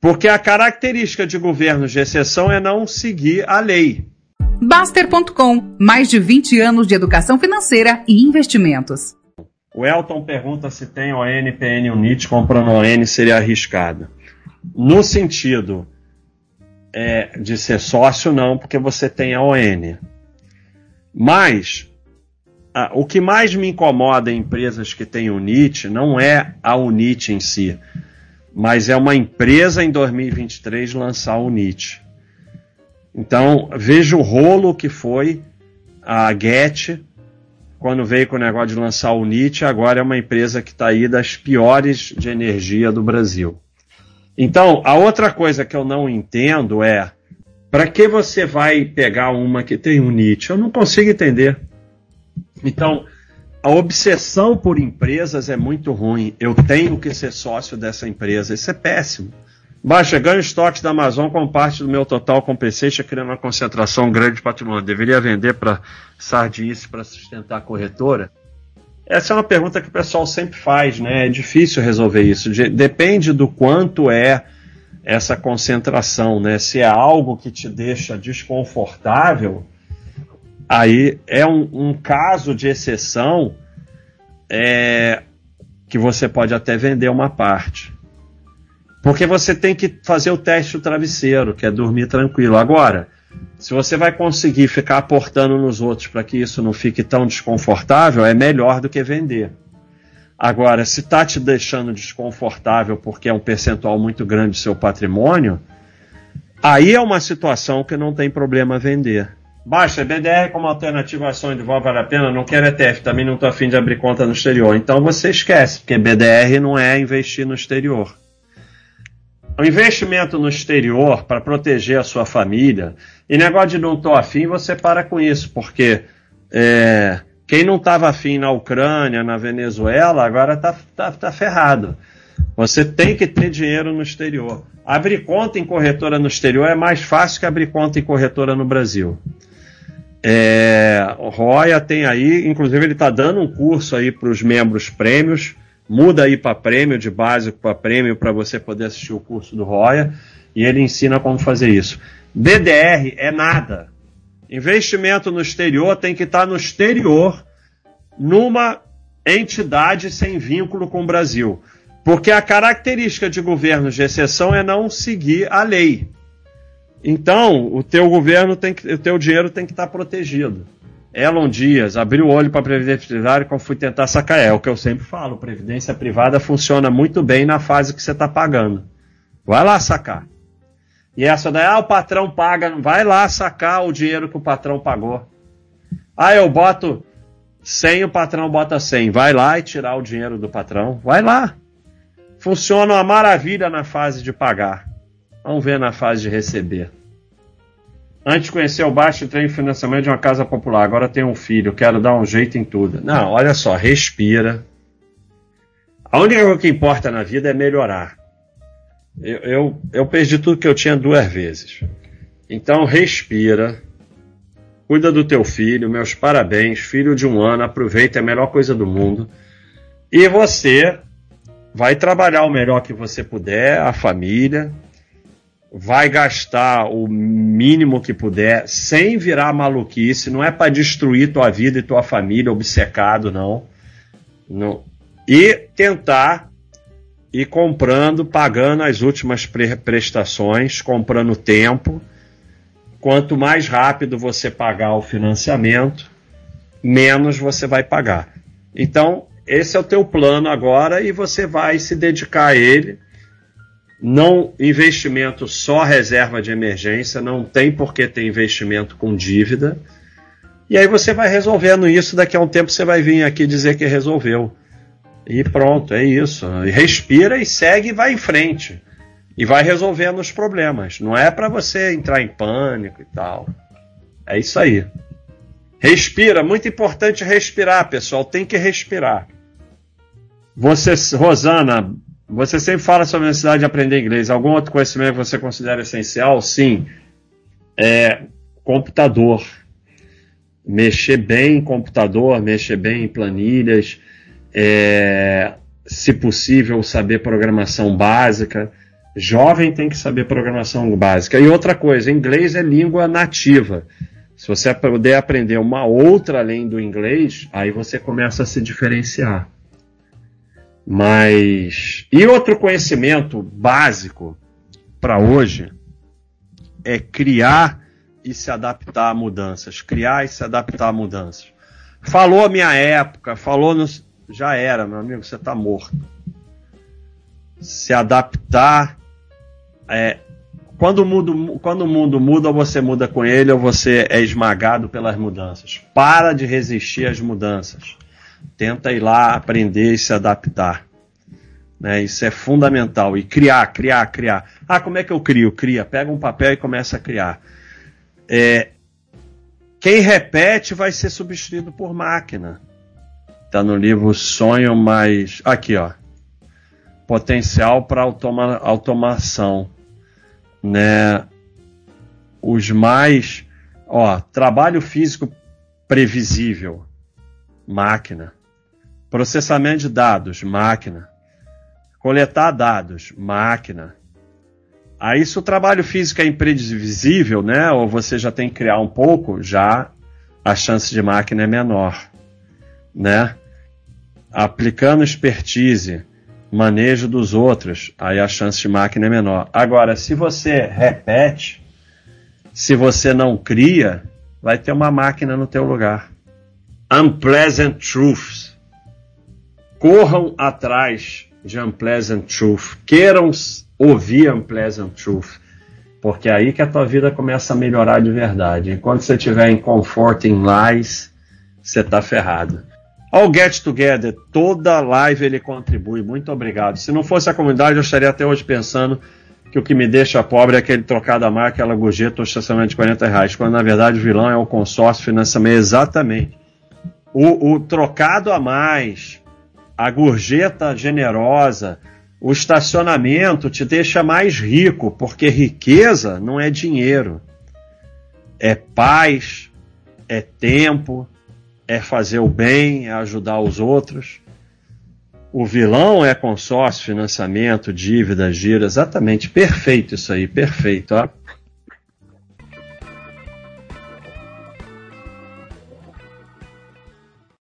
Porque a característica de governos de exceção é não seguir a lei. Baster.com mais de 20 anos de educação financeira e investimentos. O Elton pergunta se tem ON, PN Unit comprando ON seria arriscado. No sentido é, de ser sócio, não, porque você tem a ON. Mas ah, o que mais me incomoda em empresas que têm Unit não é a Unit em si, mas é uma empresa em 2023 lançar a Unit. Então, veja o rolo que foi a Get quando veio com o negócio de lançar o Unit, agora é uma empresa que está aí das piores de energia do Brasil. Então, a outra coisa que eu não entendo é para que você vai pegar uma que tem Unit? Eu não consigo entender. Então, a obsessão por empresas é muito ruim. Eu tenho que ser sócio dessa empresa. Isso é péssimo. Baixa, ganho estoques da Amazon com parte do meu total com PC, criando uma concentração grande de patrimônio. Deveria vender para Sardice para sustentar a corretora? Essa é uma pergunta que o pessoal sempre faz, né? É difícil resolver isso. Depende do quanto é essa concentração, né? Se é algo que te deixa desconfortável, aí é um, um caso de exceção é, que você pode até vender uma parte. Porque você tem que fazer o teste do travesseiro, que é dormir tranquilo. Agora, se você vai conseguir ficar aportando nos outros para que isso não fique tão desconfortável, é melhor do que vender. Agora, se está te deixando desconfortável porque é um percentual muito grande do seu patrimônio, aí é uma situação que não tem problema vender. Baixa, BDR como alternativa ação de vol vale a pena, não quero ETF, também não estou afim de abrir conta no exterior. Então você esquece, porque BDR não é investir no exterior. O investimento no exterior para proteger a sua família, e negócio de não tô afim, você para com isso, porque é, quem não estava afim na Ucrânia, na Venezuela, agora está tá, tá ferrado. Você tem que ter dinheiro no exterior. Abrir conta em corretora no exterior é mais fácil que abrir conta em corretora no Brasil. É, Roya tem aí, inclusive ele está dando um curso aí para os membros prêmios muda aí para prêmio, de básico para prêmio, para você poder assistir o curso do Roya, e ele ensina como fazer isso. BDR é nada. Investimento no exterior tem que estar tá no exterior, numa entidade sem vínculo com o Brasil. Porque a característica de governos de exceção é não seguir a lei. Então, o teu governo tem que, o teu dinheiro tem que estar tá protegido. Elon Dias abriu o olho para a Previdência Privada quando fui tentar sacar. É o que eu sempre falo: Previdência Privada funciona muito bem na fase que você está pagando. Vai lá sacar. E essa daí, ah, o patrão paga. Vai lá sacar o dinheiro que o patrão pagou. Ah, eu boto 100, o patrão bota 100. Vai lá e tirar o dinheiro do patrão. Vai lá. Funciona uma maravilha na fase de pagar. Vamos ver na fase de receber. Antes de conhecer o baixo, entrei em financiamento de uma casa popular. Agora tenho um filho, quero dar um jeito em tudo. Não, olha só, respira. A única coisa que importa na vida é melhorar. Eu, eu, eu perdi tudo que eu tinha duas vezes. Então respira. Cuida do teu filho, meus parabéns, filho de um ano, aproveita, é a melhor coisa do mundo. E você vai trabalhar o melhor que você puder, a família, vai gastar o mínimo que puder, sem virar maluquice, não é para destruir tua vida e tua família, obcecado, não. não. E tentar ir comprando, pagando as últimas pre prestações, comprando tempo. Quanto mais rápido você pagar o financiamento, menos você vai pagar. Então, esse é o teu plano agora e você vai se dedicar a ele não investimento só reserva de emergência, não tem por que ter investimento com dívida. E aí você vai resolvendo isso, daqui a um tempo você vai vir aqui dizer que resolveu. E pronto, é isso. E respira e segue e vai em frente. E vai resolvendo os problemas. Não é para você entrar em pânico e tal. É isso aí. Respira, muito importante respirar, pessoal. Tem que respirar. Você, Rosana, você sempre fala sobre a necessidade de aprender inglês. Algum outro conhecimento que você considera essencial? Sim. É computador. Mexer bem em computador, mexer bem em planilhas. É, se possível, saber programação básica. Jovem tem que saber programação básica. E outra coisa, inglês é língua nativa. Se você puder aprender uma outra além do inglês, aí você começa a se diferenciar. Mas. E outro conhecimento básico para hoje é criar e se adaptar a mudanças. Criar e se adaptar a mudanças. Falou a minha época, falou no. Já era, meu amigo, você está morto. Se adaptar. É, quando, o mundo, quando o mundo muda, ou você muda com ele, ou você é esmagado pelas mudanças. Para de resistir às mudanças. Tenta ir lá aprender e se adaptar. Né? Isso é fundamental. E criar, criar, criar. Ah, como é que eu crio? Cria. Pega um papel e começa a criar. É, quem repete vai ser substituído por máquina. Está no livro Sonho Mais. Aqui, ó. Potencial para automa... automação. Né? Os mais. Ó, trabalho físico previsível. Máquina. Processamento de dados. Máquina. Coletar dados. Máquina. Aí, se o trabalho físico é imprevisível, né, ou você já tem que criar um pouco, já a chance de máquina é menor, né? Aplicando expertise, manejo dos outros, aí a chance de máquina é menor. Agora, se você repete, se você não cria, vai ter uma máquina no teu lugar. Unpleasant truths. Corram atrás de unpleasant truth. Queiram ouvir Unpleasant Truth. Porque é aí que a tua vida começa a melhorar de verdade. Enquanto você estiver em Comforting Lies, você está ferrado. Ao Get Together, toda live ele contribui. Muito obrigado. Se não fosse a comunidade, eu estaria até hoje pensando que o que me deixa pobre é aquele trocado a marca, aquela gorjeta ou estacionamento de 40 reais, quando na verdade o vilão é o consórcio financiamento. Exatamente. O, o trocado a mais, a gorjeta generosa, o estacionamento te deixa mais rico, porque riqueza não é dinheiro. É paz, é tempo, é fazer o bem, é ajudar os outros. O vilão é consórcio, financiamento, dívida, gira, exatamente, perfeito isso aí, perfeito. Ó.